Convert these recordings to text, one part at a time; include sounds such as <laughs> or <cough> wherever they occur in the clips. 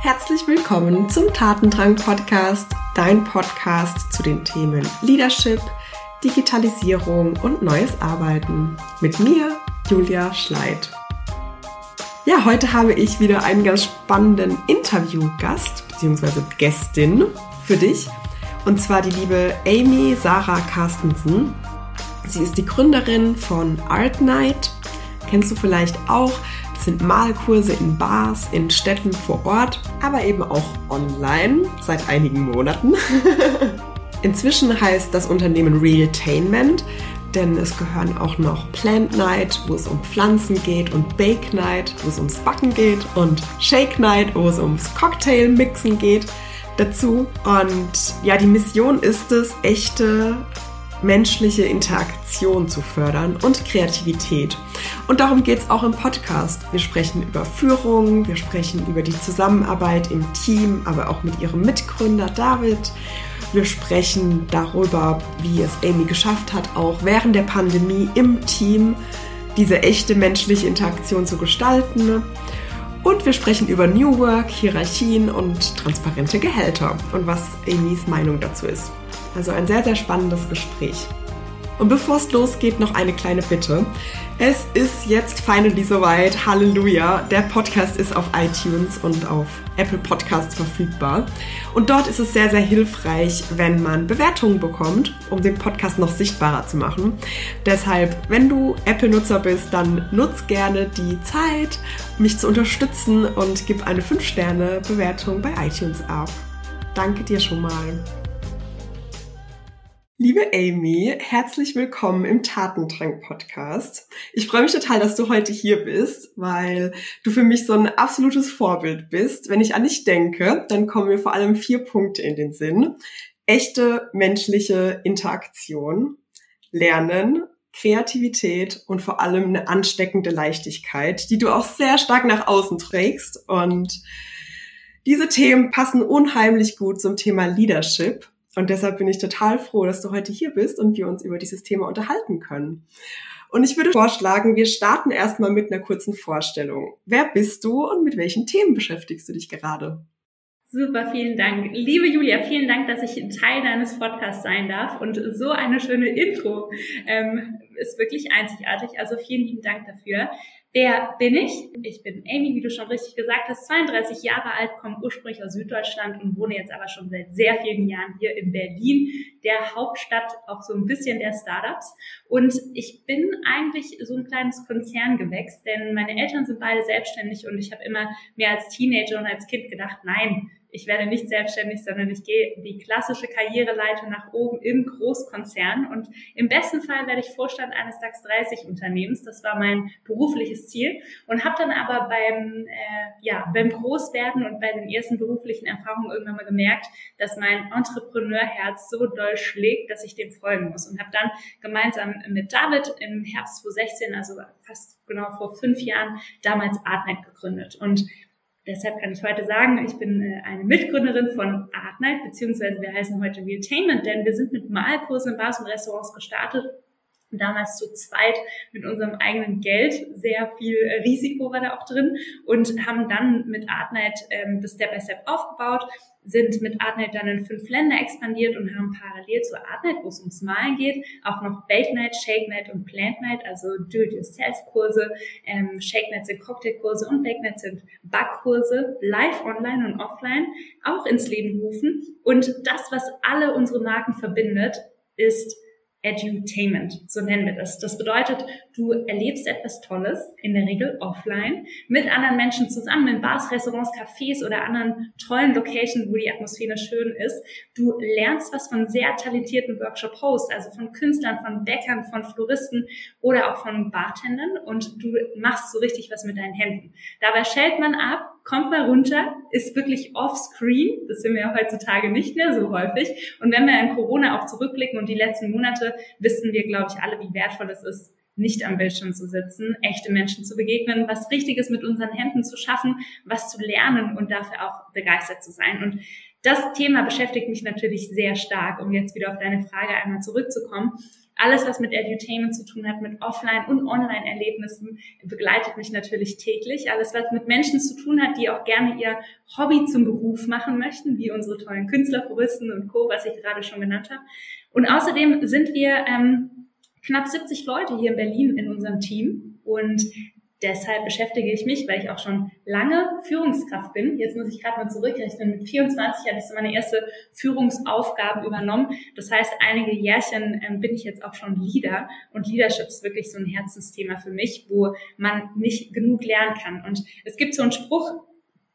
Herzlich willkommen zum Tatendrang Podcast, dein Podcast zu den Themen Leadership, Digitalisierung und neues Arbeiten. Mit mir, Julia Schleid. Ja, heute habe ich wieder einen ganz spannenden Interviewgast bzw. Gästin für dich. Und zwar die liebe Amy Sarah Carstensen. Sie ist die Gründerin von Art Night. Kennst du vielleicht auch? Sind Malkurse in Bars, in Städten vor Ort, aber eben auch online seit einigen Monaten. <laughs> Inzwischen heißt das Unternehmen Realtainment, denn es gehören auch noch Plant Night, wo es um Pflanzen geht, und Bake Night, wo es ums Backen geht, und Shake Night, wo es ums Cocktail-Mixen geht, dazu. Und ja, die Mission ist es, echte menschliche Interaktion zu fördern und Kreativität. Und darum geht es auch im Podcast. Wir sprechen über Führung, wir sprechen über die Zusammenarbeit im Team, aber auch mit ihrem Mitgründer David. Wir sprechen darüber, wie es Amy geschafft hat, auch während der Pandemie im Team diese echte menschliche Interaktion zu gestalten. Und wir sprechen über New Work, Hierarchien und transparente Gehälter und was Amys Meinung dazu ist. Also ein sehr, sehr spannendes Gespräch. Und bevor es losgeht, noch eine kleine Bitte. Es ist jetzt finally soweit. Halleluja. Der Podcast ist auf iTunes und auf Apple Podcasts verfügbar. Und dort ist es sehr, sehr hilfreich, wenn man Bewertungen bekommt, um den Podcast noch sichtbarer zu machen. Deshalb, wenn du Apple-Nutzer bist, dann nutz gerne die Zeit, mich zu unterstützen und gib eine 5-Sterne-Bewertung bei iTunes ab. Danke dir schon mal. Liebe Amy, herzlich willkommen im Tatendrang Podcast. Ich freue mich total, dass du heute hier bist, weil du für mich so ein absolutes Vorbild bist. Wenn ich an dich denke, dann kommen mir vor allem vier Punkte in den Sinn. Echte menschliche Interaktion, Lernen, Kreativität und vor allem eine ansteckende Leichtigkeit, die du auch sehr stark nach außen trägst. Und diese Themen passen unheimlich gut zum Thema Leadership und deshalb bin ich total froh, dass du heute hier bist und wir uns über dieses Thema unterhalten können. Und ich würde vorschlagen, wir starten erstmal mit einer kurzen Vorstellung. Wer bist du und mit welchen Themen beschäftigst du dich gerade? Super, vielen Dank. Liebe Julia, vielen Dank, dass ich Teil deines Podcasts sein darf. Und so eine schöne Intro ähm, ist wirklich einzigartig. Also vielen lieben Dank dafür. Wer bin ich? Ich bin Amy, wie du schon richtig gesagt hast, 32 Jahre alt, komme ursprünglich aus Süddeutschland und wohne jetzt aber schon seit sehr vielen Jahren hier in Berlin, der Hauptstadt auch so ein bisschen der Startups. Und ich bin eigentlich so ein kleines Konzerngewächs, denn meine Eltern sind beide selbstständig und ich habe immer mehr als Teenager und als Kind gedacht, nein, ich werde nicht selbstständig, sondern ich gehe die klassische Karriereleiter nach oben im Großkonzern. Und im besten Fall werde ich Vorstand eines DAX 30 Unternehmens. Das war mein berufliches Ziel. Und habe dann aber beim äh, ja beim Großwerden und bei den ersten beruflichen Erfahrungen irgendwann mal gemerkt, dass mein Entrepreneurherz so doll schlägt, dass ich dem folgen muss. Und habe dann gemeinsam mit David im Herbst 2016, also fast genau vor fünf Jahren, damals Artnet gegründet. Und Deshalb kann ich heute sagen, ich bin äh, eine Mitgründerin von Art Night, beziehungsweise wir heißen heute Realtainment, denn wir sind mit Malkursen in Bars und Restaurants gestartet damals zu zweit mit unserem eigenen Geld. Sehr viel äh, Risiko war da auch drin und haben dann mit Artnight ähm, das Step by Step aufgebaut, sind mit Artnight dann in fünf Länder expandiert und haben parallel zu Artnight, wo es ums Malen geht, auch noch Bake Night, Shake Night und Plant Night, also Do-it-yourself-Kurse. Ähm, Shake Night sind Cocktailkurse und Bake Night sind Backkurse, live, online und offline, auch ins Leben rufen. Und das, was alle unsere Marken verbindet, ist Edutainment, so nennen wir das. Das bedeutet, du erlebst etwas Tolles, in der Regel offline, mit anderen Menschen zusammen in Bars, Restaurants, Cafés oder anderen tollen Locations, wo die Atmosphäre schön ist. Du lernst was von sehr talentierten Workshop-Hosts, also von Künstlern, von Bäckern, von Floristen oder auch von Bartendern und du machst so richtig was mit deinen Händen. Dabei schält man ab, kommt mal runter, ist wirklich off-screen. Das sind wir ja heutzutage nicht mehr so häufig. Und wenn wir in Corona auch zurückblicken und die letzten Monate, wissen wir, glaube ich, alle, wie wertvoll es ist, nicht am Bildschirm zu sitzen, echte Menschen zu begegnen, was Richtiges mit unseren Händen zu schaffen, was zu lernen und dafür auch begeistert zu sein. Und das Thema beschäftigt mich natürlich sehr stark, um jetzt wieder auf deine Frage einmal zurückzukommen. alles, was mit Edutainment zu tun hat, mit Offline- und Online-Erlebnissen, begleitet mich natürlich täglich. Alles, was mit Menschen zu tun hat, die auch gerne ihr Hobby zum Beruf machen möchten, wie unsere tollen Künstler, Floristen und Co., was ich gerade schon genannt habe. Und außerdem sind wir ähm, knapp 70 Leute hier in Berlin in unserem Team. Und deshalb beschäftige ich mich, weil ich auch schon lange Führungskraft bin. Jetzt muss ich gerade mal zurückrechnen. Mit 24 hatte ich so meine erste Führungsaufgaben übernommen. Das heißt, einige Jährchen ähm, bin ich jetzt auch schon Leader. Und Leadership ist wirklich so ein Herzensthema für mich, wo man nicht genug lernen kann. Und es gibt so einen Spruch,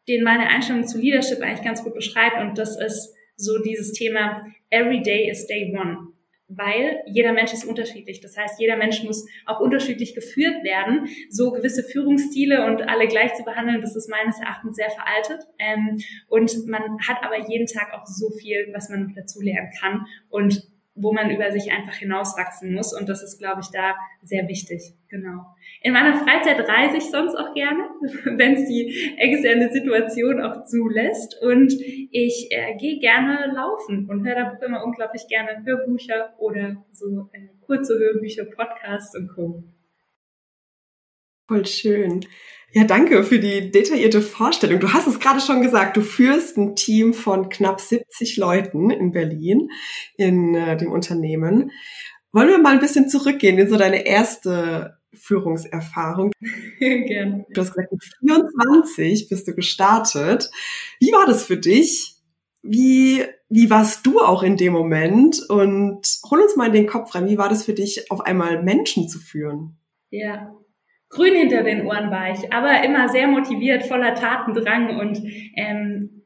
den meine Einstellung zu Leadership eigentlich ganz gut beschreibt. Und das ist so dieses Thema, every day is day one weil jeder Mensch ist unterschiedlich. Das heißt, jeder Mensch muss auch unterschiedlich geführt werden. So gewisse Führungsstile und alle gleich zu behandeln, das ist meines Erachtens sehr veraltet. Ähm, und man hat aber jeden Tag auch so viel, was man dazu lernen kann. Und wo man über sich einfach hinauswachsen muss. Und das ist, glaube ich, da sehr wichtig. Genau. In meiner Freizeit reise ich sonst auch gerne, <laughs> wenn es die externe Situation auch zulässt. Und ich äh, gehe gerne laufen und höre da immer unglaublich gerne Hörbücher oder so äh, kurze Hörbücher, Podcasts und Co. Voll schön. Ja, danke für die detaillierte Vorstellung. Du hast es gerade schon gesagt, du führst ein Team von knapp 70 Leuten in Berlin in äh, dem Unternehmen. Wollen wir mal ein bisschen zurückgehen in so deine erste Führungserfahrung? <laughs> Gerne. Du hast gesagt, mit 24 bist du gestartet. Wie war das für dich? Wie, wie warst du auch in dem Moment? Und hol uns mal in den Kopf rein. Wie war das für dich, auf einmal Menschen zu führen? Ja, grün hinter den Ohren war ich, aber immer sehr motiviert, voller Tatendrang und ähm,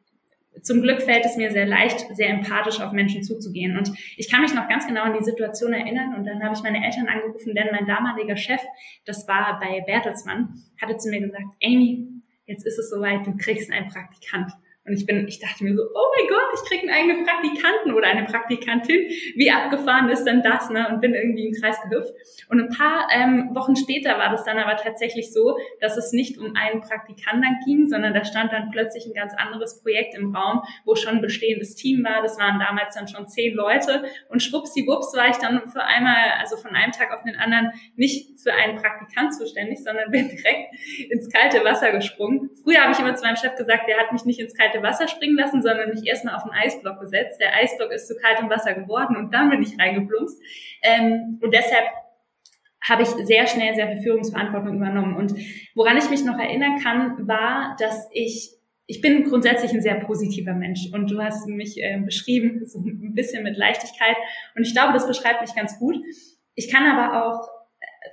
zum Glück fällt es mir sehr leicht, sehr empathisch auf Menschen zuzugehen. Und ich kann mich noch ganz genau an die Situation erinnern. Und dann habe ich meine Eltern angerufen, denn mein damaliger Chef, das war bei Bertelsmann, hatte zu mir gesagt, Amy, jetzt ist es soweit, du kriegst einen Praktikant. Und ich bin, ich dachte mir so, oh mein Gott, ich krieg einen eigenen Praktikanten oder eine Praktikantin. Wie abgefahren ist denn das, ne? Und bin irgendwie im Kreis gehüpft. Und ein paar ähm, Wochen später war das dann aber tatsächlich so, dass es nicht um einen Praktikanten ging, sondern da stand dann plötzlich ein ganz anderes Projekt im Raum, wo schon ein bestehendes Team war. Das waren damals dann schon zehn Leute. Und schwuppsiwupps war ich dann für einmal, also von einem Tag auf den anderen, nicht für einen Praktikant zuständig, sondern bin <laughs> direkt ins kalte Wasser gesprungen. Früher habe ich immer zu meinem Chef gesagt, der hat mich nicht ins kalte kalte Wasser springen lassen, sondern mich erstmal auf einen Eisblock gesetzt. Der Eisblock ist zu kaltem Wasser geworden und dann bin ich reingeplumpst. Ähm, und deshalb habe ich sehr schnell sehr viel Führungsverantwortung übernommen. Und woran ich mich noch erinnern kann, war, dass ich ich bin grundsätzlich ein sehr positiver Mensch und du hast mich äh, beschrieben, so ein bisschen mit Leichtigkeit und ich glaube, das beschreibt mich ganz gut. Ich kann aber auch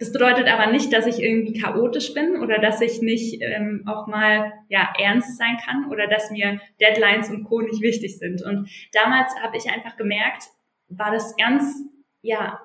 das bedeutet aber nicht, dass ich irgendwie chaotisch bin oder dass ich nicht ähm, auch mal ja ernst sein kann oder dass mir Deadlines und Co nicht wichtig sind. Und damals habe ich einfach gemerkt, war das ganz ja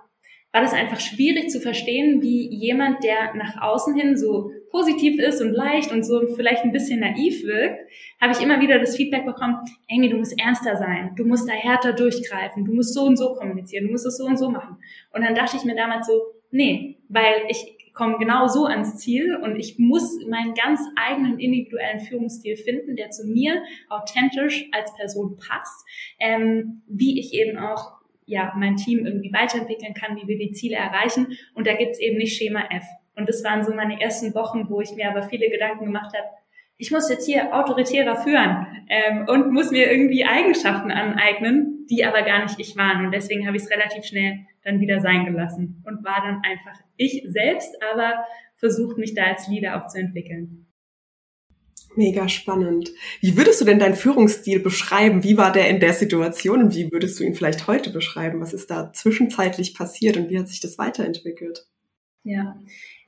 war das einfach schwierig zu verstehen, wie jemand, der nach außen hin so positiv ist und leicht und so vielleicht ein bisschen naiv wirkt, habe ich immer wieder das Feedback bekommen, Amy, du musst ernster sein, du musst da härter durchgreifen, du musst so und so kommunizieren, du musst es so und so machen. Und dann dachte ich mir damals so, Nee, weil ich komme genau so ans Ziel und ich muss meinen ganz eigenen individuellen Führungsstil finden, der zu mir authentisch als Person passt, ähm, wie ich eben auch ja mein Team irgendwie weiterentwickeln kann, wie wir die Ziele erreichen. Und da gibt's eben nicht Schema F. Und das waren so meine ersten Wochen, wo ich mir aber viele Gedanken gemacht habe, ich muss jetzt hier autoritärer führen ähm, und muss mir irgendwie Eigenschaften aneignen, die aber gar nicht ich waren. Und deswegen habe ich es relativ schnell dann wieder sein gelassen und war dann einfach ich selbst, aber versucht mich da als Leader auch zu entwickeln. Mega spannend. Wie würdest du denn deinen Führungsstil beschreiben? Wie war der in der Situation und wie würdest du ihn vielleicht heute beschreiben? Was ist da zwischenzeitlich passiert und wie hat sich das weiterentwickelt? Ja,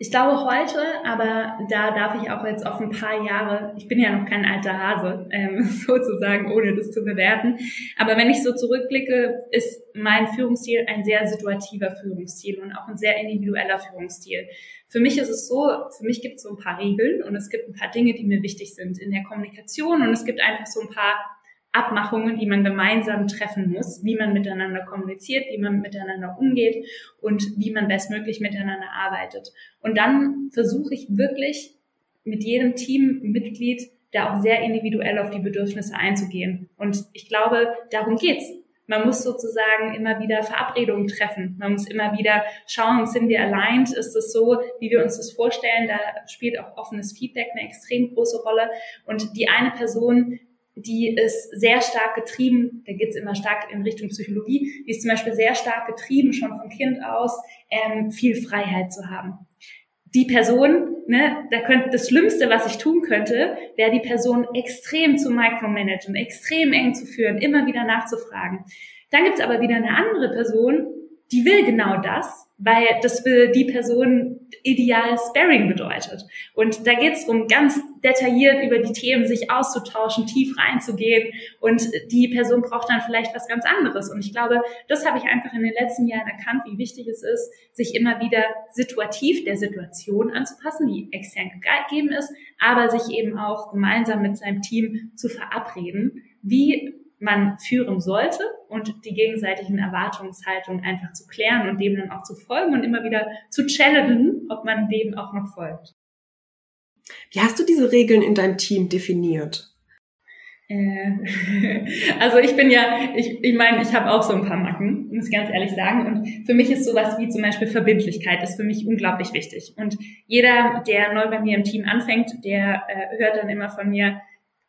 ich glaube heute, aber da darf ich auch jetzt auf ein paar Jahre, ich bin ja noch kein alter Hase, ähm, <laughs> sozusagen, ohne das zu bewerten, aber wenn ich so zurückblicke, ist mein Führungsstil ein sehr situativer Führungsstil und auch ein sehr individueller Führungsstil. Für mich ist es so, für mich gibt es so ein paar Regeln und es gibt ein paar Dinge, die mir wichtig sind in der Kommunikation und es gibt einfach so ein paar Abmachungen, die man gemeinsam treffen muss, wie man miteinander kommuniziert, wie man miteinander umgeht und wie man bestmöglich miteinander arbeitet. Und dann versuche ich wirklich mit jedem Teammitglied da auch sehr individuell auf die Bedürfnisse einzugehen. Und ich glaube, darum geht's. Man muss sozusagen immer wieder Verabredungen treffen. Man muss immer wieder schauen, sind wir aligned? Ist es so, wie wir uns das vorstellen? Da spielt auch offenes Feedback eine extrem große Rolle. Und die eine Person, die ist sehr stark getrieben, da geht's immer stark in Richtung Psychologie, die ist zum Beispiel sehr stark getrieben, schon vom Kind aus, ähm, viel Freiheit zu haben. Die Person, ne, da könnte das Schlimmste, was ich tun könnte, wäre die Person extrem zu micromanagen, extrem eng zu führen, immer wieder nachzufragen. Dann gibt's aber wieder eine andere Person, die will genau das, weil das für die Person ideal Sparring bedeutet. Und da geht es darum, ganz detailliert über die Themen sich auszutauschen, tief reinzugehen. Und die Person braucht dann vielleicht was ganz anderes. Und ich glaube, das habe ich einfach in den letzten Jahren erkannt, wie wichtig es ist, sich immer wieder situativ der Situation anzupassen, die extern gegeben ist, aber sich eben auch gemeinsam mit seinem Team zu verabreden, wie man führen sollte und die gegenseitigen Erwartungshaltungen einfach zu klären und dem dann auch zu folgen und immer wieder zu challengen, ob man dem auch noch folgt. Wie hast du diese Regeln in deinem Team definiert? Äh, <laughs> also ich bin ja, ich, ich meine, ich habe auch so ein paar Macken, muss ich ganz ehrlich sagen. Und für mich ist sowas wie zum Beispiel Verbindlichkeit ist für mich unglaublich wichtig. Und jeder, der neu bei mir im Team anfängt, der äh, hört dann immer von mir,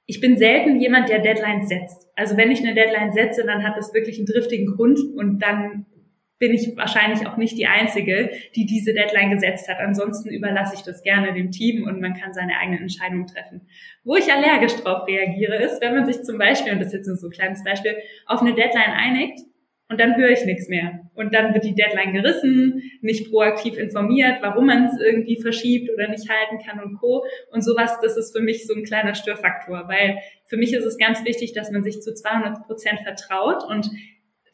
ich bin selten jemand, der Deadlines setzt. Also wenn ich eine Deadline setze, dann hat das wirklich einen driftigen Grund und dann bin ich wahrscheinlich auch nicht die Einzige, die diese Deadline gesetzt hat. Ansonsten überlasse ich das gerne dem Team und man kann seine eigenen Entscheidungen treffen. Wo ich allergisch drauf reagiere, ist, wenn man sich zum Beispiel, und das ist jetzt so ein kleines Beispiel, auf eine Deadline einigt und dann höre ich nichts mehr. Und dann wird die Deadline gerissen, nicht proaktiv informiert, warum man es irgendwie verschiebt oder nicht halten kann und co. Und sowas, das ist für mich so ein kleiner Störfaktor, weil für mich ist es ganz wichtig, dass man sich zu 200 Prozent vertraut und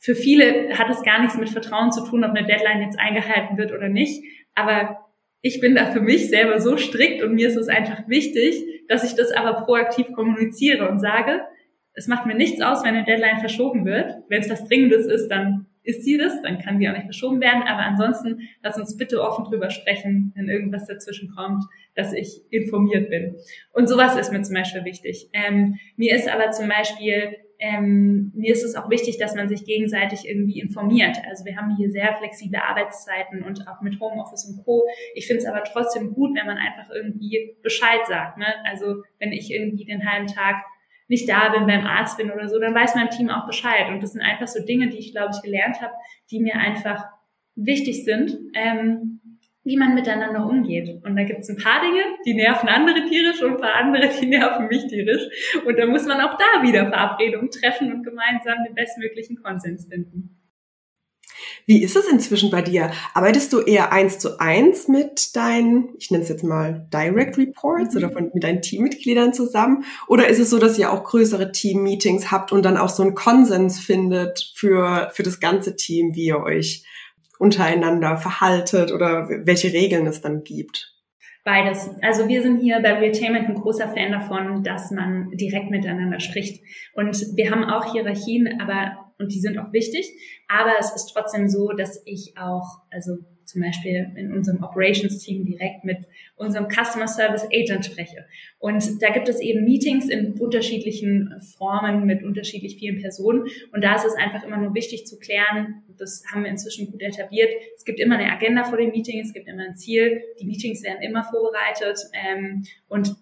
für viele hat es gar nichts mit Vertrauen zu tun, ob eine Deadline jetzt eingehalten wird oder nicht. Aber ich bin da für mich selber so strikt und mir ist es einfach wichtig, dass ich das aber proaktiv kommuniziere und sage, es macht mir nichts aus, wenn eine Deadline verschoben wird. Wenn es was Dringendes ist, dann ist sie das, dann kann sie auch nicht verschoben werden. Aber ansonsten lass uns bitte offen drüber sprechen, wenn irgendwas dazwischen kommt, dass ich informiert bin. Und sowas ist mir zum Beispiel wichtig. Ähm, mir ist aber zum Beispiel ähm, mir ist es auch wichtig, dass man sich gegenseitig irgendwie informiert. Also wir haben hier sehr flexible Arbeitszeiten und auch mit Homeoffice und Co. Ich finde es aber trotzdem gut, wenn man einfach irgendwie Bescheid sagt. Ne? Also wenn ich irgendwie den halben Tag nicht da bin, beim Arzt bin oder so, dann weiß mein Team auch Bescheid. Und das sind einfach so Dinge, die ich, glaube ich, gelernt habe, die mir einfach wichtig sind, ähm, wie man miteinander umgeht. Und da gibt es ein paar Dinge, die nerven andere tierisch und ein paar andere, die nerven mich tierisch. Und da muss man auch da wieder Verabredungen treffen und gemeinsam den bestmöglichen Konsens finden. Wie ist es inzwischen bei dir? Arbeitest du eher eins zu eins mit deinen, ich nenne es jetzt mal Direct Reports mhm. oder von, mit deinen Teammitgliedern zusammen? Oder ist es so, dass ihr auch größere Team-Meetings habt und dann auch so einen Konsens findet für, für das ganze Team, wie ihr euch untereinander verhaltet oder welche Regeln es dann gibt? Beides. Also wir sind hier bei Retainment ein großer Fan davon, dass man direkt miteinander spricht. Und wir haben auch Hierarchien, aber und die sind auch wichtig. Aber es ist trotzdem so, dass ich auch, also zum Beispiel in unserem Operations-Team direkt mit unserem Customer Service Agent spreche. Und da gibt es eben Meetings in unterschiedlichen Formen mit unterschiedlich vielen Personen. Und da ist es einfach immer nur wichtig zu klären, das haben wir inzwischen gut etabliert. Es gibt immer eine Agenda vor dem Meeting, es gibt immer ein Ziel. Die Meetings werden immer vorbereitet. Ähm, und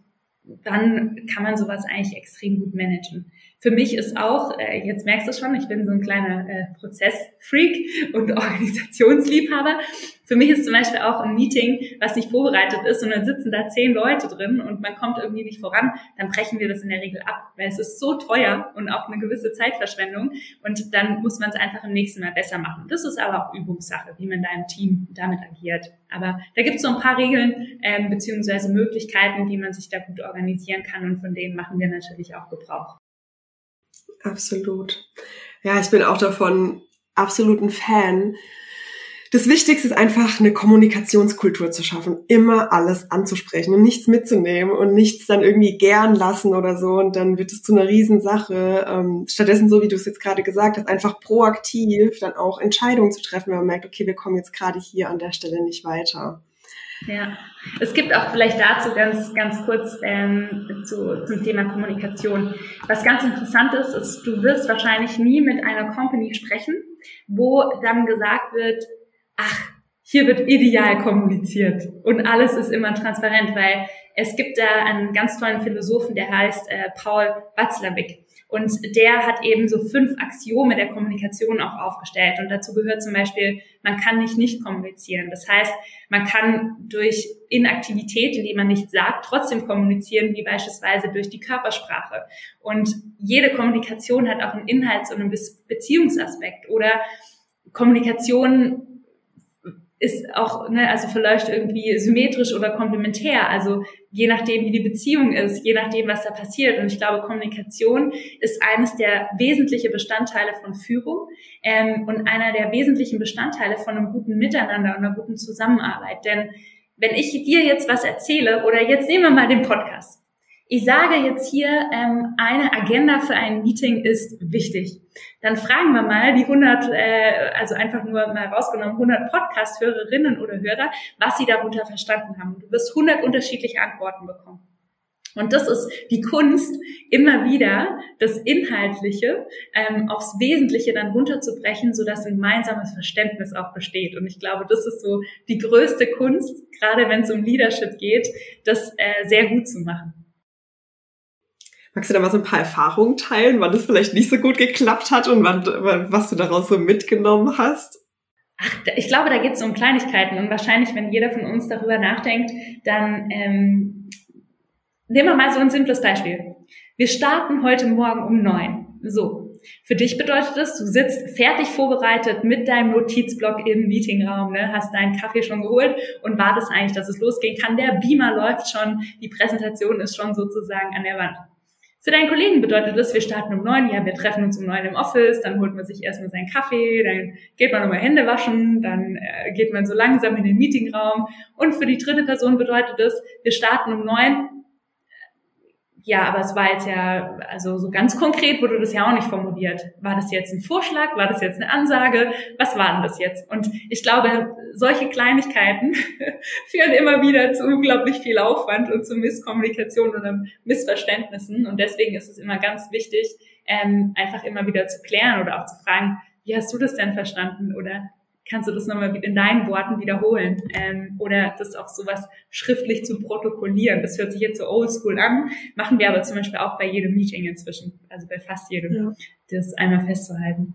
dann kann man sowas eigentlich extrem gut managen. Für mich ist auch, äh, jetzt merkst du schon, ich bin so ein kleiner äh, Prozessfreak und <laughs> Organisationsliebhaber. Für mich ist zum Beispiel auch ein Meeting, was nicht vorbereitet ist und dann sitzen da zehn Leute drin und man kommt irgendwie nicht voran, dann brechen wir das in der Regel ab, weil es ist so teuer und auch eine gewisse Zeitverschwendung und dann muss man es einfach im nächsten Mal besser machen. Das ist aber auch Übungssache, wie man da im Team damit agiert. Aber da gibt es so ein paar Regeln ähm, beziehungsweise Möglichkeiten, wie man sich da gut organisieren kann und von denen machen wir natürlich auch Gebrauch. Absolut. Ja, ich bin auch davon absoluten Fan. Das Wichtigste ist einfach eine Kommunikationskultur zu schaffen, immer alles anzusprechen und nichts mitzunehmen und nichts dann irgendwie gern lassen oder so und dann wird es zu einer Riesensache. Ähm, stattdessen, so wie du es jetzt gerade gesagt hast, einfach proaktiv dann auch Entscheidungen zu treffen, wenn man merkt, okay, wir kommen jetzt gerade hier an der Stelle nicht weiter. Ja, es gibt auch vielleicht dazu ganz, ganz kurz ähm, zu, zum Thema Kommunikation. Was ganz interessant ist, ist, du wirst wahrscheinlich nie mit einer Company sprechen, wo dann gesagt wird, ach, hier wird ideal kommuniziert und alles ist immer transparent, weil es gibt da einen ganz tollen Philosophen, der heißt äh, Paul Watzlawick. Und der hat eben so fünf Axiome der Kommunikation auch aufgestellt. Und dazu gehört zum Beispiel, man kann nicht nicht kommunizieren. Das heißt, man kann durch Inaktivität, indem man nichts sagt, trotzdem kommunizieren, wie beispielsweise durch die Körpersprache. Und jede Kommunikation hat auch einen Inhalts- und einen Beziehungsaspekt. Oder Kommunikation ist auch, ne, also vielleicht irgendwie symmetrisch oder komplementär, also je nachdem, wie die Beziehung ist, je nachdem, was da passiert. Und ich glaube, Kommunikation ist eines der wesentlichen Bestandteile von Führung ähm, und einer der wesentlichen Bestandteile von einem guten Miteinander und einer guten Zusammenarbeit. Denn wenn ich dir jetzt was erzähle, oder jetzt nehmen wir mal den Podcast. Ich sage jetzt hier, ähm, eine Agenda für ein Meeting ist wichtig. Dann fragen wir mal die 100, äh, also einfach nur mal rausgenommen, 100 Podcast-Hörerinnen oder Hörer, was sie darunter verstanden haben. Du wirst 100 unterschiedliche Antworten bekommen. Und das ist die Kunst, immer wieder das Inhaltliche ähm, aufs Wesentliche dann runterzubrechen, sodass ein gemeinsames Verständnis auch besteht. Und ich glaube, das ist so die größte Kunst, gerade wenn es um Leadership geht, das äh, sehr gut zu machen. Magst du da mal so ein paar Erfahrungen teilen, wann es vielleicht nicht so gut geklappt hat und wann, was du daraus so mitgenommen hast? Ach, ich glaube, da geht es um Kleinigkeiten und wahrscheinlich, wenn jeder von uns darüber nachdenkt, dann ähm, nehmen wir mal so ein simples Beispiel. Wir starten heute Morgen um neun. So. Für dich bedeutet das, du sitzt fertig vorbereitet mit deinem Notizblock im Meetingraum, ne, hast deinen Kaffee schon geholt und wartest eigentlich, dass es losgehen kann. Der Beamer läuft schon, die Präsentation ist schon sozusagen an der Wand. Für deinen Kollegen bedeutet das, wir starten um neun, ja, wir treffen uns um neun im Office, dann holt man sich erstmal seinen Kaffee, dann geht man nochmal Hände waschen, dann äh, geht man so langsam in den Meetingraum. Und für die dritte Person bedeutet das, wir starten um neun, ja, aber es war jetzt ja, also so ganz konkret wurde das ja auch nicht formuliert. War das jetzt ein Vorschlag? War das jetzt eine Ansage? Was war denn das jetzt? Und ich glaube, solche Kleinigkeiten <laughs> führen immer wieder zu unglaublich viel Aufwand und zu Misskommunikation und Missverständnissen. Und deswegen ist es immer ganz wichtig, ähm, einfach immer wieder zu klären oder auch zu fragen, wie hast du das denn verstanden? Oder kannst du das nochmal in deinen Worten wiederholen ähm, oder das auch sowas schriftlich zu protokollieren. Das hört sich jetzt so oldschool an, machen wir aber zum Beispiel auch bei jedem Meeting inzwischen, also bei fast jedem, ja. das einmal festzuhalten.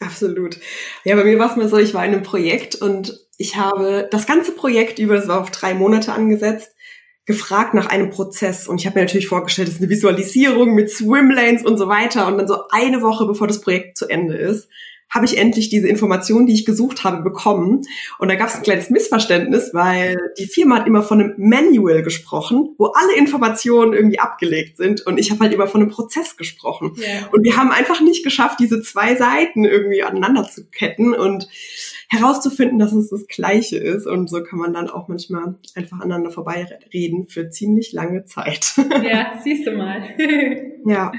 Absolut. Ja, bei mir war es mal so, ich war in einem Projekt und ich habe das ganze Projekt über, das war auf drei Monate angesetzt, gefragt nach einem Prozess und ich habe mir natürlich vorgestellt, das ist eine Visualisierung mit Swimlanes und so weiter und dann so eine Woche bevor das Projekt zu Ende ist, habe ich endlich diese Information, die ich gesucht habe, bekommen. Und da gab es ein kleines Missverständnis, weil die Firma hat immer von einem Manual gesprochen, wo alle Informationen irgendwie abgelegt sind. Und ich habe halt immer von einem Prozess gesprochen. Yeah. Und wir haben einfach nicht geschafft, diese zwei Seiten irgendwie aneinander zu ketten und herauszufinden, dass es das Gleiche ist. Und so kann man dann auch manchmal einfach aneinander vorbeireden für ziemlich lange Zeit. Ja, siehst du mal. <laughs> ja.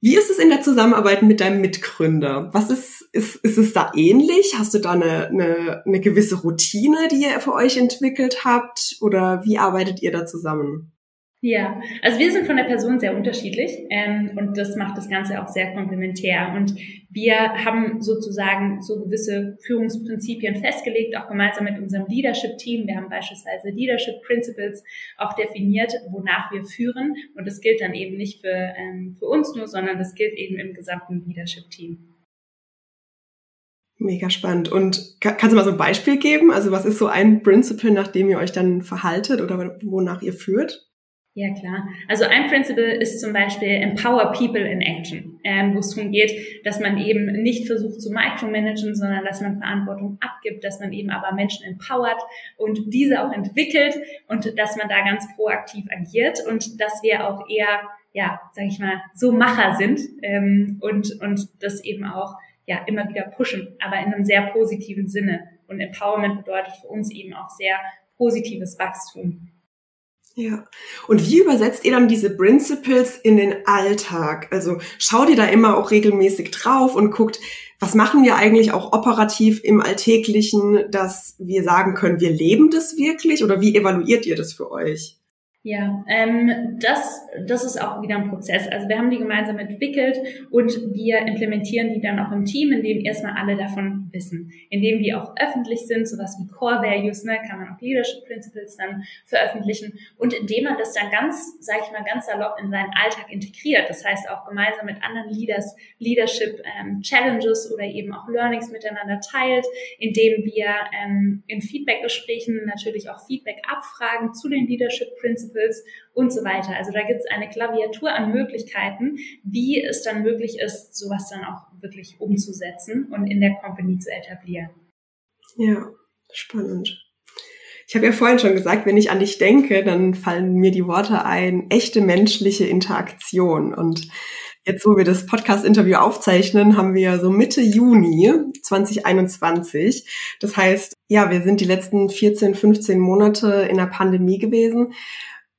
Wie ist es in der Zusammenarbeit mit deinem Mitgründer? Was ist, ist, ist es da ähnlich? Hast du da eine, eine, eine gewisse Routine, die ihr für euch entwickelt habt? Oder wie arbeitet ihr da zusammen? Ja, also wir sind von der Person sehr unterschiedlich ähm, und das macht das Ganze auch sehr komplementär. Und wir haben sozusagen so gewisse Führungsprinzipien festgelegt, auch gemeinsam mit unserem Leadership-Team. Wir haben beispielsweise Leadership Principles auch definiert, wonach wir führen. Und das gilt dann eben nicht für, ähm, für uns nur, sondern das gilt eben im gesamten Leadership-Team. Mega spannend. Und kannst du mal so ein Beispiel geben? Also was ist so ein Principle, nach dem ihr euch dann verhaltet oder wonach ihr führt? Ja, klar. Also ein Principle ist zum Beispiel Empower People in Action, ähm, wo es darum geht, dass man eben nicht versucht zu micromanagen, sondern dass man Verantwortung abgibt, dass man eben aber Menschen empowert und diese auch entwickelt und dass man da ganz proaktiv agiert und dass wir auch eher, ja, sag ich mal, so Macher sind ähm, und, und das eben auch ja immer wieder pushen, aber in einem sehr positiven Sinne. Und Empowerment bedeutet für uns eben auch sehr positives Wachstum. Ja. Und wie übersetzt ihr dann diese Principles in den Alltag? Also schaut ihr da immer auch regelmäßig drauf und guckt, was machen wir eigentlich auch operativ im Alltäglichen, dass wir sagen können, wir leben das wirklich oder wie evaluiert ihr das für euch? Ja, ähm, das, das ist auch wieder ein Prozess. Also wir haben die gemeinsam entwickelt und wir implementieren die dann auch im Team, indem erstmal alle davon wissen, indem die auch öffentlich sind, sowas wie Core Values, ne, kann man auch Leadership Principles dann veröffentlichen und indem man das dann ganz, sage ich mal, ganz salopp in seinen Alltag integriert. Das heißt auch gemeinsam mit anderen Leaders Leadership ähm, Challenges oder eben auch Learnings miteinander teilt, indem wir ähm, in Feedback-Gesprächen natürlich auch Feedback abfragen zu den Leadership Principles Principles und so weiter. Also da gibt es eine Klaviatur an Möglichkeiten, wie es dann möglich ist, sowas dann auch wirklich umzusetzen und in der Company zu etablieren. Ja, spannend. Ich habe ja vorhin schon gesagt, wenn ich an dich denke, dann fallen mir die Worte ein, echte menschliche Interaktion. Und jetzt, wo wir das Podcast-Interview aufzeichnen, haben wir so Mitte Juni 2021. Das heißt, ja, wir sind die letzten 14, 15 Monate in der Pandemie gewesen.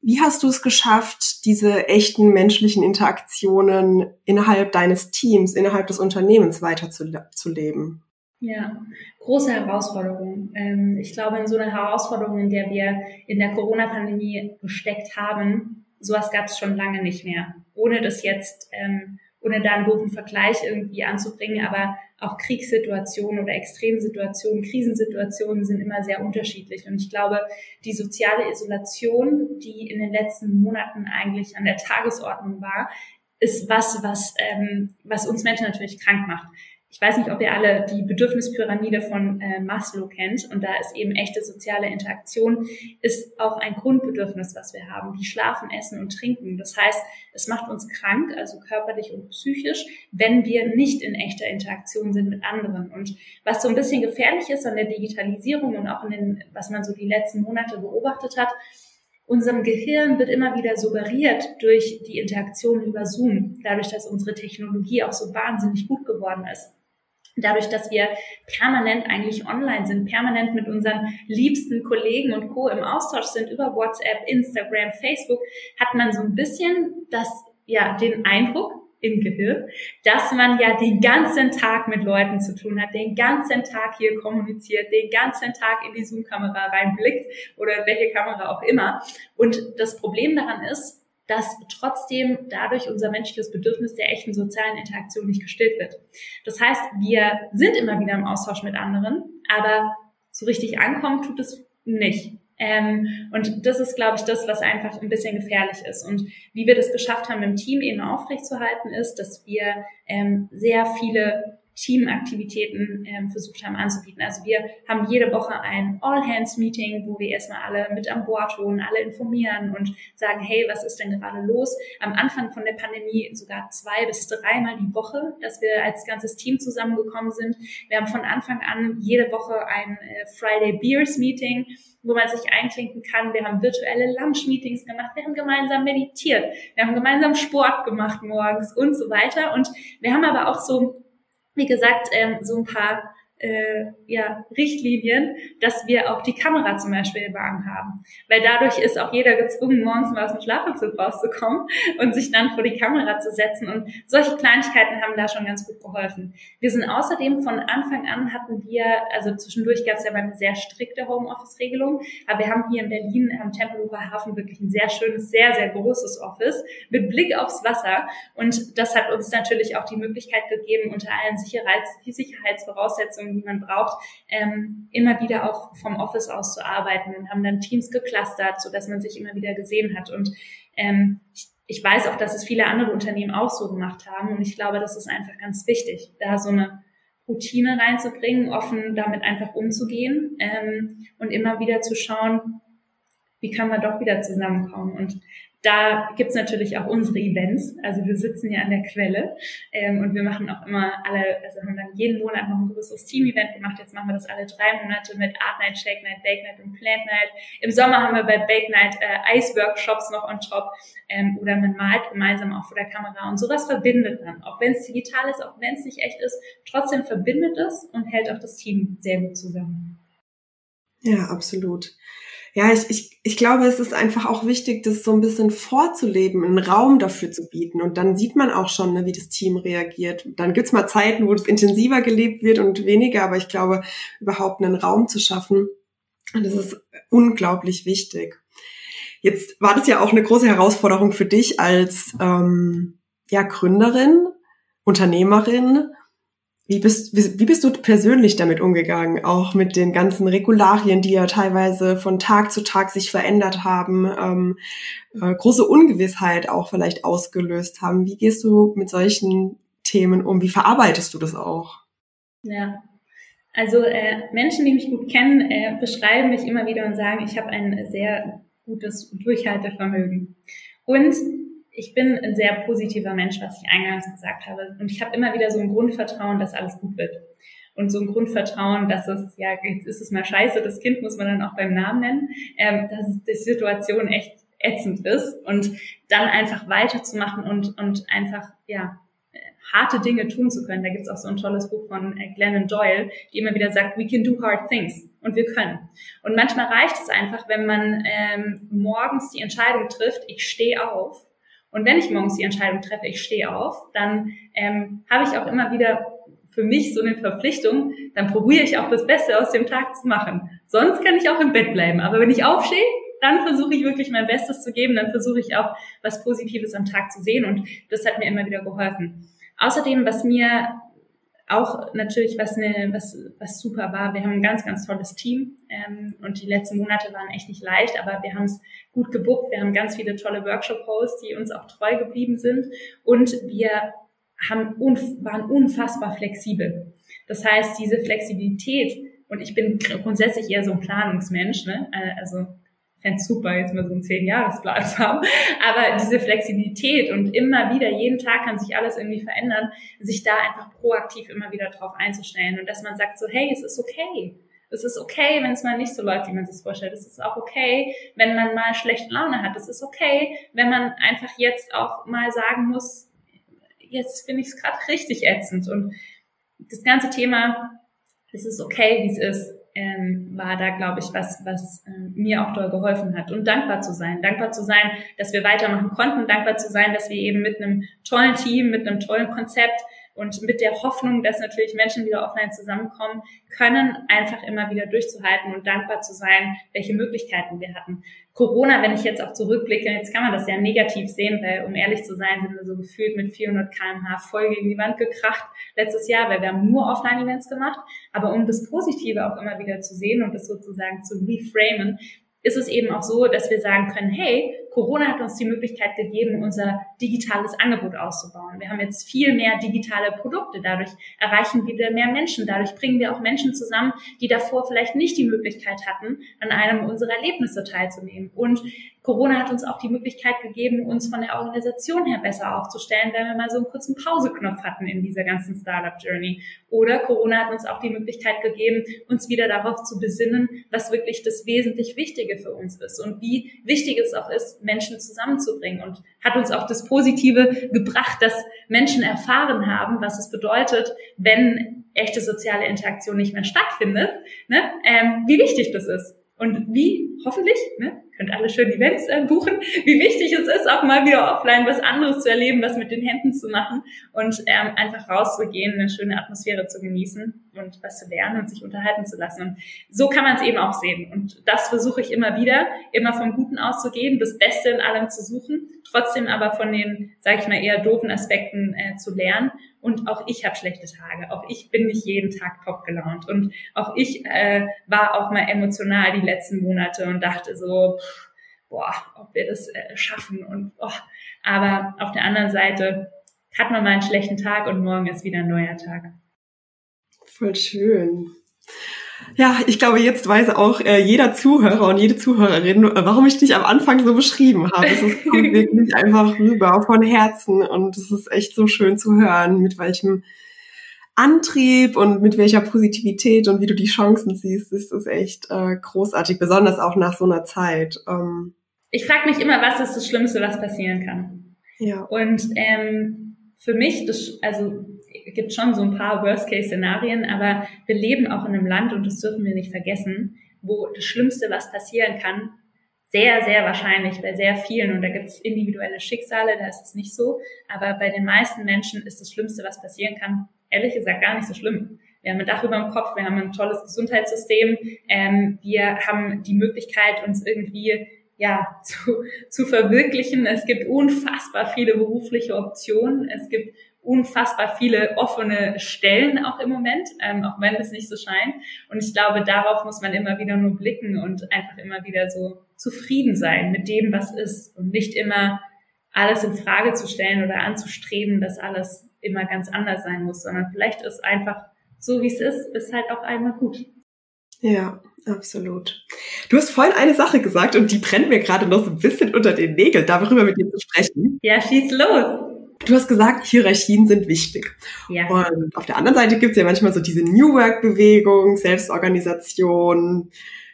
Wie hast du es geschafft, diese echten menschlichen Interaktionen innerhalb deines Teams, innerhalb des Unternehmens weiterzuleben? Ja, große Herausforderung. Ähm, ich glaube, in so einer Herausforderung, in der wir in der Corona-Pandemie gesteckt haben, sowas gab es schon lange nicht mehr. Ohne das jetzt, ähm, ohne da einen doofen Vergleich irgendwie anzubringen, aber auch Kriegssituationen oder Extremsituationen, Krisensituationen sind immer sehr unterschiedlich. Und ich glaube, die soziale Isolation, die in den letzten Monaten eigentlich an der Tagesordnung war, ist was, was, ähm, was uns Menschen natürlich krank macht ich weiß nicht, ob ihr alle die Bedürfnispyramide von äh, Maslow kennt und da ist eben echte soziale Interaktion ist auch ein Grundbedürfnis, was wir haben, wie schlafen, essen und trinken. Das heißt, es macht uns krank, also körperlich und psychisch, wenn wir nicht in echter Interaktion sind mit anderen. Und was so ein bisschen gefährlich ist an der Digitalisierung und auch in den, was man so die letzten Monate beobachtet hat, unserem Gehirn wird immer wieder suggeriert durch die Interaktion über Zoom, dadurch, dass unsere Technologie auch so wahnsinnig gut geworden ist dadurch, dass wir permanent eigentlich online sind, permanent mit unseren liebsten Kollegen und Co. im Austausch sind über WhatsApp, Instagram, Facebook, hat man so ein bisschen das, ja, den Eindruck im Gehirn, dass man ja den ganzen Tag mit Leuten zu tun hat, den ganzen Tag hier kommuniziert, den ganzen Tag in die Zoom-Kamera reinblickt oder welche Kamera auch immer. Und das Problem daran ist, dass trotzdem dadurch unser menschliches Bedürfnis der echten sozialen Interaktion nicht gestillt wird. Das heißt, wir sind immer wieder im Austausch mit anderen, aber so richtig ankommen tut es nicht. Ähm, und das ist, glaube ich, das, was einfach ein bisschen gefährlich ist. Und wie wir das geschafft haben, im Team eben aufrechtzuerhalten, ist, dass wir ähm, sehr viele Teamaktivitäten ähm, versucht haben anzubieten. Also wir haben jede Woche ein All-Hands-Meeting, wo wir erstmal alle mit an Bord holen, alle informieren und sagen, hey, was ist denn gerade los? Am Anfang von der Pandemie sogar zwei bis dreimal die Woche, dass wir als ganzes Team zusammengekommen sind. Wir haben von Anfang an jede Woche ein äh, Friday Beers Meeting, wo man sich einklinken kann. Wir haben virtuelle Lunch-Meetings gemacht. Wir haben gemeinsam meditiert. Wir haben gemeinsam Sport gemacht morgens und so weiter. Und wir haben aber auch so wie gesagt, ähm, so ein paar äh, ja, Richtlinien, dass wir auch die Kamera zum Beispiel im Wagen haben. Weil dadurch ist auch jeder gezwungen, morgens mal aus dem Schlafanzug rauszukommen <laughs> und sich dann vor die Kamera zu setzen. Und solche Kleinigkeiten haben da schon ganz gut geholfen. Wir sind außerdem von Anfang an hatten wir, also zwischendurch gab es ja mal eine sehr strikte Homeoffice-Regelung, aber wir haben hier in Berlin am Tempelhofer Hafen wirklich ein sehr schönes, sehr, sehr großes Office mit Blick aufs Wasser. Und das hat uns natürlich auch die Möglichkeit gegeben, unter allen Sicherheits Sicherheitsvoraussetzungen die man braucht, ähm, immer wieder auch vom Office aus zu arbeiten und haben dann Teams geclustert, so dass man sich immer wieder gesehen hat. Und ähm, ich, ich weiß auch, dass es viele andere Unternehmen auch so gemacht haben. Und ich glaube, das ist einfach ganz wichtig, da so eine Routine reinzubringen, offen damit einfach umzugehen ähm, und immer wieder zu schauen, wie kann man doch wieder zusammenkommen. Und da gibt's natürlich auch unsere Events. Also wir sitzen ja an der Quelle ähm, und wir machen auch immer alle, also haben dann jeden Monat noch ein größeres Team-Event gemacht. Jetzt machen wir das alle drei Monate mit Art Night, Shake Night, Bake Night und Plant Night. Im Sommer haben wir bei Bake Night äh, Eisworkshops noch on top ähm, oder man malt gemeinsam auch vor der Kamera und sowas verbindet dann. Auch wenn es digital ist, auch wenn es nicht echt ist, trotzdem verbindet es und hält auch das Team sehr gut zusammen. Ja, absolut. Ja, ich, ich, ich glaube, es ist einfach auch wichtig, das so ein bisschen vorzuleben, einen Raum dafür zu bieten. Und dann sieht man auch schon, ne, wie das Team reagiert. Dann gibt's mal Zeiten, wo das intensiver gelebt wird und weniger, aber ich glaube, überhaupt einen Raum zu schaffen, das ist unglaublich wichtig. Jetzt war das ja auch eine große Herausforderung für dich als ähm, ja, Gründerin, Unternehmerin. Wie bist, wie, bist du persönlich damit umgegangen? Auch mit den ganzen Regularien, die ja teilweise von Tag zu Tag sich verändert haben, ähm, äh, große Ungewissheit auch vielleicht ausgelöst haben. Wie gehst du mit solchen Themen um? Wie verarbeitest du das auch? Ja, also äh, Menschen, die mich gut kennen, äh, beschreiben mich immer wieder und sagen, ich habe ein sehr gutes Durchhaltevermögen. Und ich bin ein sehr positiver Mensch, was ich eingangs gesagt habe. Und ich habe immer wieder so ein Grundvertrauen, dass alles gut wird. Und so ein Grundvertrauen, dass es, ja, jetzt ist es mal scheiße, das Kind muss man dann auch beim Namen nennen, ähm, dass die Situation echt ätzend ist und dann einfach weiterzumachen und, und einfach, ja, harte Dinge tun zu können. Da gibt es auch so ein tolles Buch von äh, Glennon Doyle, die immer wieder sagt, we can do hard things. Und wir können. Und manchmal reicht es einfach, wenn man ähm, morgens die Entscheidung trifft, ich stehe auf. Und wenn ich morgens die Entscheidung treffe, ich stehe auf, dann ähm, habe ich auch immer wieder für mich so eine Verpflichtung, dann probiere ich auch das Beste aus dem Tag zu machen. Sonst kann ich auch im Bett bleiben. Aber wenn ich aufstehe, dann versuche ich wirklich mein Bestes zu geben, dann versuche ich auch was Positives am Tag zu sehen und das hat mir immer wieder geholfen. Außerdem, was mir auch natürlich was ne, was was super war. Wir haben ein ganz ganz tolles Team ähm, und die letzten Monate waren echt nicht leicht, aber wir haben es gut gebuckt. Wir haben ganz viele tolle Workshop-Hosts, die uns auch treu geblieben sind und wir haben unf waren unfassbar flexibel. Das heißt, diese Flexibilität und ich bin grundsätzlich eher so ein Planungsmensch, ne? Äh, also fände super, jetzt mal so einen Zehn-Jahres-Plan zu haben. Aber diese Flexibilität und immer wieder, jeden Tag kann sich alles irgendwie verändern, sich da einfach proaktiv immer wieder drauf einzustellen und dass man sagt so, hey, es ist okay. Es ist okay, wenn es mal nicht so läuft, wie man sich vorstellt. Es ist auch okay, wenn man mal schlechte Laune hat. Es ist okay, wenn man einfach jetzt auch mal sagen muss, jetzt finde ich es gerade richtig ätzend. Und das ganze Thema, es ist okay, wie es ist ähm, war da, glaube ich, was, was äh, mir auch doll geholfen hat. Und dankbar zu sein. Dankbar zu sein, dass wir weitermachen konnten. Dankbar zu sein, dass wir eben mit einem tollen Team, mit einem tollen Konzept und mit der Hoffnung, dass natürlich Menschen wieder offline zusammenkommen können, einfach immer wieder durchzuhalten und dankbar zu sein, welche Möglichkeiten wir hatten. Corona, wenn ich jetzt auch zurückblicke, jetzt kann man das ja negativ sehen, weil um ehrlich zu sein, sind wir so gefühlt mit 400 kmh voll gegen die Wand gekracht letztes Jahr, weil wir haben nur Offline-Events gemacht. Aber um das Positive auch immer wieder zu sehen und das sozusagen zu reframen, ist es eben auch so, dass wir sagen können, hey, Corona hat uns die Möglichkeit gegeben, unser digitales Angebot auszubauen. Wir haben jetzt viel mehr digitale Produkte. Dadurch erreichen wir mehr Menschen. Dadurch bringen wir auch Menschen zusammen, die davor vielleicht nicht die Möglichkeit hatten, an einem unserer Erlebnisse teilzunehmen. Und Corona hat uns auch die Möglichkeit gegeben, uns von der Organisation her besser aufzustellen, wenn wir mal so einen kurzen Pauseknopf hatten in dieser ganzen Startup-Journey. Oder Corona hat uns auch die Möglichkeit gegeben, uns wieder darauf zu besinnen, was wirklich das wesentlich Wichtige für uns ist und wie wichtig es auch ist, Menschen zusammenzubringen und hat uns auch das Positive gebracht, dass Menschen erfahren haben, was es bedeutet, wenn echte soziale Interaktion nicht mehr stattfindet, ne? ähm, wie wichtig das ist. Und wie, hoffentlich, ne, könnt alle schön Events äh, buchen, wie wichtig es ist, auch mal wieder offline was anderes zu erleben, was mit den Händen zu machen und ähm, einfach rauszugehen, eine schöne Atmosphäre zu genießen und was zu lernen und sich unterhalten zu lassen. Und so kann man es eben auch sehen. Und das versuche ich immer wieder, immer vom Guten auszugehen, das Beste in allem zu suchen, trotzdem aber von den, sage ich mal, eher doofen Aspekten äh, zu lernen. Und auch ich habe schlechte Tage. Auch ich bin nicht jeden Tag top gelaunt. Und auch ich äh, war auch mal emotional die letzten Monate und dachte so, boah, ob wir das äh, schaffen und oh. aber auf der anderen Seite hat man mal einen schlechten Tag und morgen ist wieder ein neuer Tag. Voll schön. Ja, ich glaube, jetzt weiß auch äh, jeder Zuhörer und jede Zuhörerin, äh, warum ich dich am Anfang so beschrieben habe. Es kommt <laughs> wirklich einfach rüber von Herzen und es ist echt so schön zu hören, mit welchem Antrieb und mit welcher Positivität und wie du die Chancen siehst, ist es echt äh, großartig, besonders auch nach so einer Zeit. Ähm, ich frage mich immer, was ist das Schlimmste, was passieren kann? Ja. Und ähm, für mich, das, also gibt schon so ein paar Worst-Case-Szenarien, aber wir leben auch in einem Land und das dürfen wir nicht vergessen, wo das Schlimmste, was passieren kann, sehr, sehr wahrscheinlich bei sehr vielen, und da gibt es individuelle Schicksale, da ist es nicht so, aber bei den meisten Menschen ist das Schlimmste, was passieren kann, ehrlich gesagt gar nicht so schlimm. Wir haben ein Dach über dem Kopf, wir haben ein tolles Gesundheitssystem, ähm, wir haben die Möglichkeit, uns irgendwie ja, <laughs> zu, zu verwirklichen. Es gibt unfassbar viele berufliche Optionen. Es gibt unfassbar viele offene Stellen auch im Moment, ähm, auch wenn es nicht so scheint. Und ich glaube, darauf muss man immer wieder nur blicken und einfach immer wieder so zufrieden sein mit dem, was ist und nicht immer alles in Frage zu stellen oder anzustreben, dass alles immer ganz anders sein muss, sondern vielleicht ist einfach so, wie es ist, ist halt auch einmal gut. Ja, absolut. Du hast vorhin eine Sache gesagt und die brennt mir gerade noch so ein bisschen unter den Nägeln, darüber mit dir zu sprechen. Ja, schieß los. Du hast gesagt, Hierarchien sind wichtig. Ja. Und auf der anderen Seite gibt es ja manchmal so diese New Work-Bewegung, Selbstorganisation,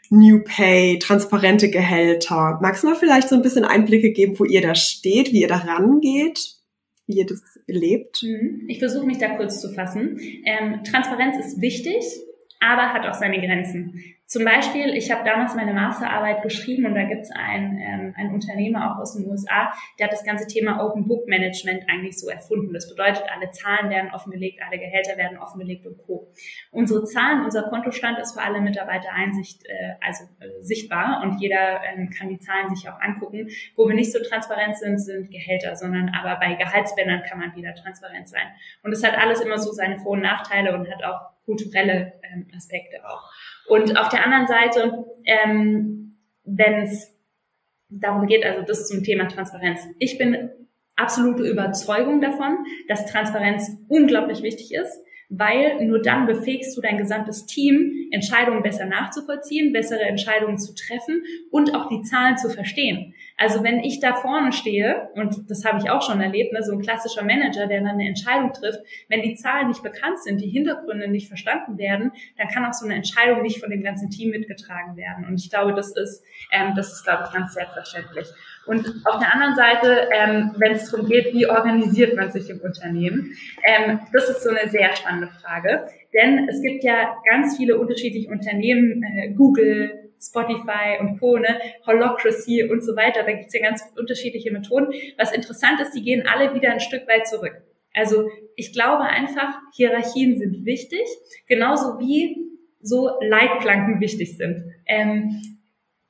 New Pay, transparente Gehälter. Magst du mal vielleicht so ein bisschen Einblicke geben, wo ihr da steht, wie ihr da rangeht, wie ihr das lebt? Mhm. Ich versuche mich da kurz zu fassen. Ähm, Transparenz ist wichtig, aber hat auch seine Grenzen. Zum Beispiel, ich habe damals meine Masterarbeit geschrieben und da gibt es einen, ähm, einen Unternehmer auch aus den USA, der hat das ganze Thema Open Book Management eigentlich so erfunden. Das bedeutet, alle Zahlen werden offengelegt, alle Gehälter werden offengelegt und Co. Unsere Zahlen, unser Kontostand ist für alle Mitarbeiter Einsicht, äh, also äh, sichtbar und jeder ähm, kann die Zahlen sich auch angucken. Wo wir nicht so transparent sind, sind Gehälter, sondern aber bei Gehaltsbändern kann man wieder transparent sein. Und es hat alles immer so seine Vor- und Nachteile und hat auch kulturelle ähm, Aspekte auch. Und auf der anderen Seite, ähm, wenn es darum geht, also das zum Thema Transparenz. Ich bin absolute Überzeugung davon, dass Transparenz unglaublich wichtig ist weil nur dann befähigst du dein gesamtes Team, Entscheidungen besser nachzuvollziehen, bessere Entscheidungen zu treffen und auch die Zahlen zu verstehen. Also wenn ich da vorne stehe, und das habe ich auch schon erlebt, ne, so ein klassischer Manager, der dann eine Entscheidung trifft, wenn die Zahlen nicht bekannt sind, die Hintergründe nicht verstanden werden, dann kann auch so eine Entscheidung nicht von dem ganzen Team mitgetragen werden. Und ich glaube, das ist, ähm, das ist, glaube ich, ganz selbstverständlich. Und auf der anderen Seite, ähm, wenn es darum geht, wie organisiert man sich im Unternehmen, ähm, das ist so eine sehr spannende Frage. Denn es gibt ja ganz viele unterschiedliche Unternehmen, äh, Google, Spotify und Co., ne, Holocracy und so weiter. Da gibt es ja ganz unterschiedliche Methoden. Was interessant ist, die gehen alle wieder ein Stück weit zurück. Also ich glaube einfach, Hierarchien sind wichtig, genauso wie so Leitplanken wichtig sind. Ähm,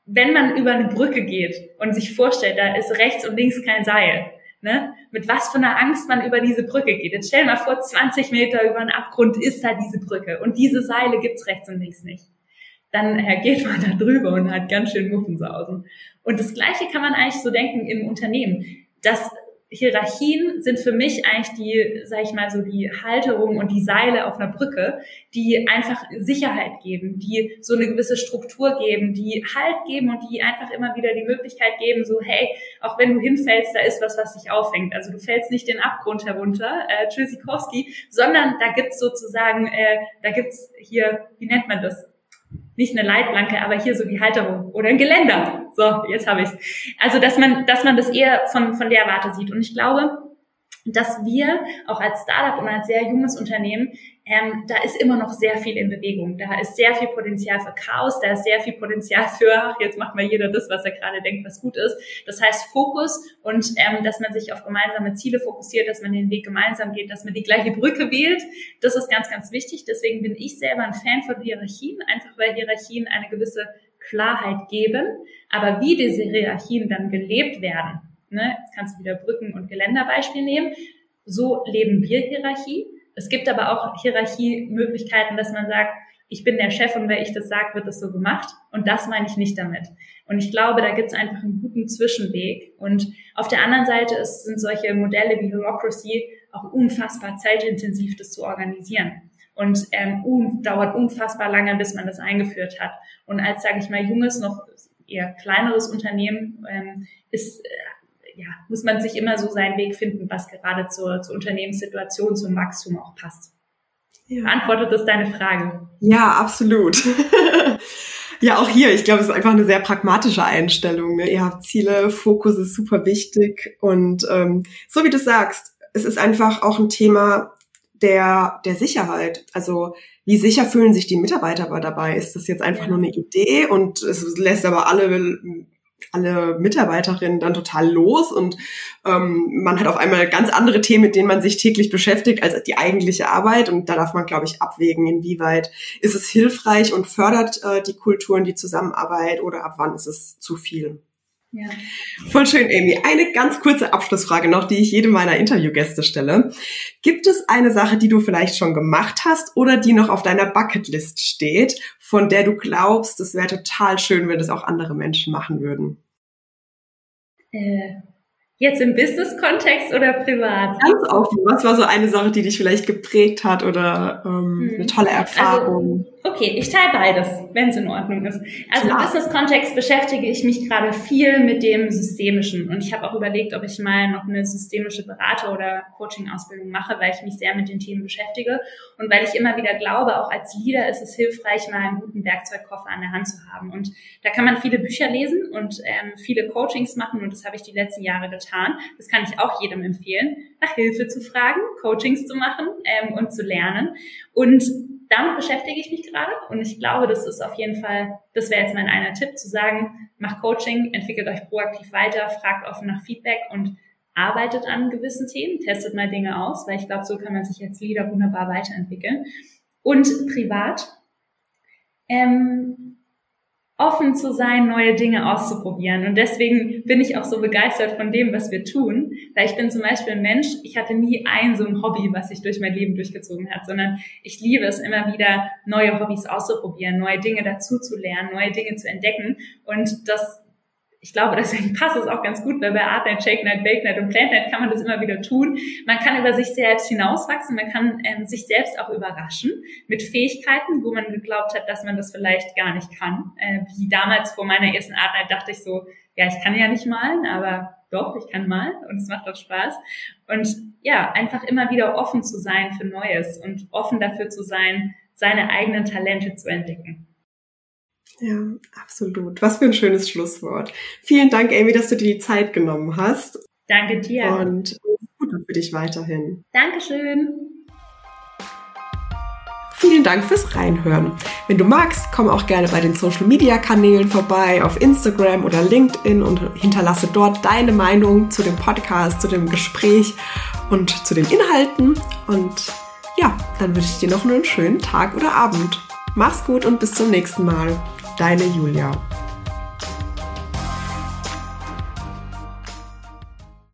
wenn man über eine Brücke geht und sich vorstellt, da ist rechts und links kein Seil, ne? mit was für einer Angst man über diese Brücke geht. Jetzt stell mal vor, 20 Meter über einen Abgrund ist da diese Brücke und diese Seile gibt's rechts und links nicht. Dann geht man da drüber und hat ganz schön Muffensausen. Und das Gleiche kann man eigentlich so denken im Unternehmen. dass Hierarchien sind für mich eigentlich die, sag ich mal, so die Halterung und die Seile auf einer Brücke, die einfach Sicherheit geben, die so eine gewisse Struktur geben, die Halt geben und die einfach immer wieder die Möglichkeit geben, so, hey, auch wenn du hinfällst, da ist was, was dich auffängt. Also du fällst nicht den Abgrund herunter, äh, Tschüssikowski, sondern da gibt's sozusagen, äh, da gibt's hier, wie nennt man das? Nicht eine Leitplanke, aber hier so die Halterung oder ein Geländer. So, jetzt habe ich's. Also, dass man, dass man das eher von, von der Warte sieht. Und ich glaube, dass wir auch als Startup und als sehr junges Unternehmen, ähm, da ist immer noch sehr viel in Bewegung. Da ist sehr viel Potenzial für Chaos, da ist sehr viel Potenzial für, ach, jetzt macht mal jeder das, was er gerade denkt, was gut ist. Das heißt Fokus und ähm, dass man sich auf gemeinsame Ziele fokussiert, dass man den Weg gemeinsam geht, dass man die gleiche Brücke wählt. Das ist ganz, ganz wichtig. Deswegen bin ich selber ein Fan von Hierarchien, einfach weil Hierarchien eine gewisse Klarheit geben. Aber wie diese Hierarchien dann gelebt werden, ne, jetzt kannst du wieder Brücken- und Geländerbeispiel nehmen, so leben wir Hierarchie. Es gibt aber auch Hierarchiemöglichkeiten, dass man sagt, ich bin der Chef und wer ich das sage, wird das so gemacht. Und das meine ich nicht damit. Und ich glaube, da gibt es einfach einen guten Zwischenweg. Und auf der anderen Seite ist, sind solche Modelle wie Holocracy auch unfassbar zeitintensiv, das zu organisieren. Und ähm, un dauert unfassbar lange, bis man das eingeführt hat. Und als, sage ich mal, junges, noch eher kleineres Unternehmen ähm, ist, äh, ja, muss man sich immer so seinen Weg finden, was gerade zur, zur Unternehmenssituation, zum Wachstum auch passt. Ja. Beantwortet das deine Frage? Ja, absolut. <laughs> ja, auch hier, ich glaube, es ist einfach eine sehr pragmatische Einstellung. Ne? Ihr habt Ziele, Fokus ist super wichtig und ähm, so wie du sagst, es ist einfach auch ein Thema der, der Sicherheit. Also wie sicher fühlen sich die Mitarbeiter aber dabei? Ist das jetzt einfach nur eine Idee und es lässt aber alle alle Mitarbeiterinnen dann total los und ähm, man hat auf einmal ganz andere Themen, mit denen man sich täglich beschäftigt, als die eigentliche Arbeit. Und da darf man, glaube ich, abwägen, inwieweit ist es hilfreich und fördert äh, die Kultur und die Zusammenarbeit oder ab wann ist es zu viel. Ja. Voll schön, Amy. Eine ganz kurze Abschlussfrage noch, die ich jedem meiner Interviewgäste stelle. Gibt es eine Sache, die du vielleicht schon gemacht hast oder die noch auf deiner Bucketlist steht, von der du glaubst, es wäre total schön, wenn das auch andere Menschen machen würden? Äh, Jetzt im Business-Kontext oder privat? Ganz offen. Was war so eine Sache, die dich vielleicht geprägt hat oder ähm, hm. eine tolle Erfahrung? Also, okay, ich teile beides, wenn es in Ordnung ist. Also Klar. im Business-Kontext beschäftige ich mich gerade viel mit dem Systemischen und ich habe auch überlegt, ob ich mal noch eine systemische Berater- oder Coaching-Ausbildung mache, weil ich mich sehr mit den Themen beschäftige und weil ich immer wieder glaube, auch als Leader ist es hilfreich, mal einen guten Werkzeugkoffer an der Hand zu haben. Und da kann man viele Bücher lesen und ähm, viele Coachings machen und das habe ich die letzten Jahre getan. Das kann ich auch jedem empfehlen, nach Hilfe zu fragen, Coachings zu machen ähm, und zu lernen. Und damit beschäftige ich mich gerade und ich glaube, das ist auf jeden Fall, das wäre jetzt mein einer Tipp, zu sagen, macht Coaching, entwickelt euch proaktiv weiter, fragt offen nach Feedback und arbeitet an gewissen Themen, testet mal Dinge aus, weil ich glaube, so kann man sich als Leader wunderbar weiterentwickeln. Und privat, ähm, offen zu sein, neue Dinge auszuprobieren. Und deswegen bin ich auch so begeistert von dem, was wir tun, weil ich bin zum Beispiel ein Mensch, ich hatte nie ein so ein Hobby, was sich durch mein Leben durchgezogen hat, sondern ich liebe es immer wieder, neue Hobbys auszuprobieren, neue Dinge dazu zu lernen, neue Dinge zu entdecken. Und das ich glaube, deswegen passt es auch ganz gut, weil bei Art Night, Shake Night, Bake Night und Plant Night kann man das immer wieder tun. Man kann über sich selbst hinauswachsen, man kann ähm, sich selbst auch überraschen mit Fähigkeiten, wo man geglaubt hat, dass man das vielleicht gar nicht kann. Äh, wie damals vor meiner ersten Art Night dachte ich so, ja, ich kann ja nicht malen, aber doch, ich kann malen und es macht auch Spaß. Und ja, einfach immer wieder offen zu sein für Neues und offen dafür zu sein, seine eigenen Talente zu entdecken. Ja, absolut. Was für ein schönes Schlusswort. Vielen Dank, Amy, dass du dir die Zeit genommen hast. Danke dir. Und gut für dich weiterhin. Dankeschön. Vielen Dank fürs Reinhören. Wenn du magst, komm auch gerne bei den Social Media Kanälen vorbei, auf Instagram oder LinkedIn und hinterlasse dort deine Meinung zu dem Podcast, zu dem Gespräch und zu den Inhalten. Und ja, dann wünsche ich dir noch einen schönen Tag oder Abend. Mach's gut und bis zum nächsten Mal. Deine Julia.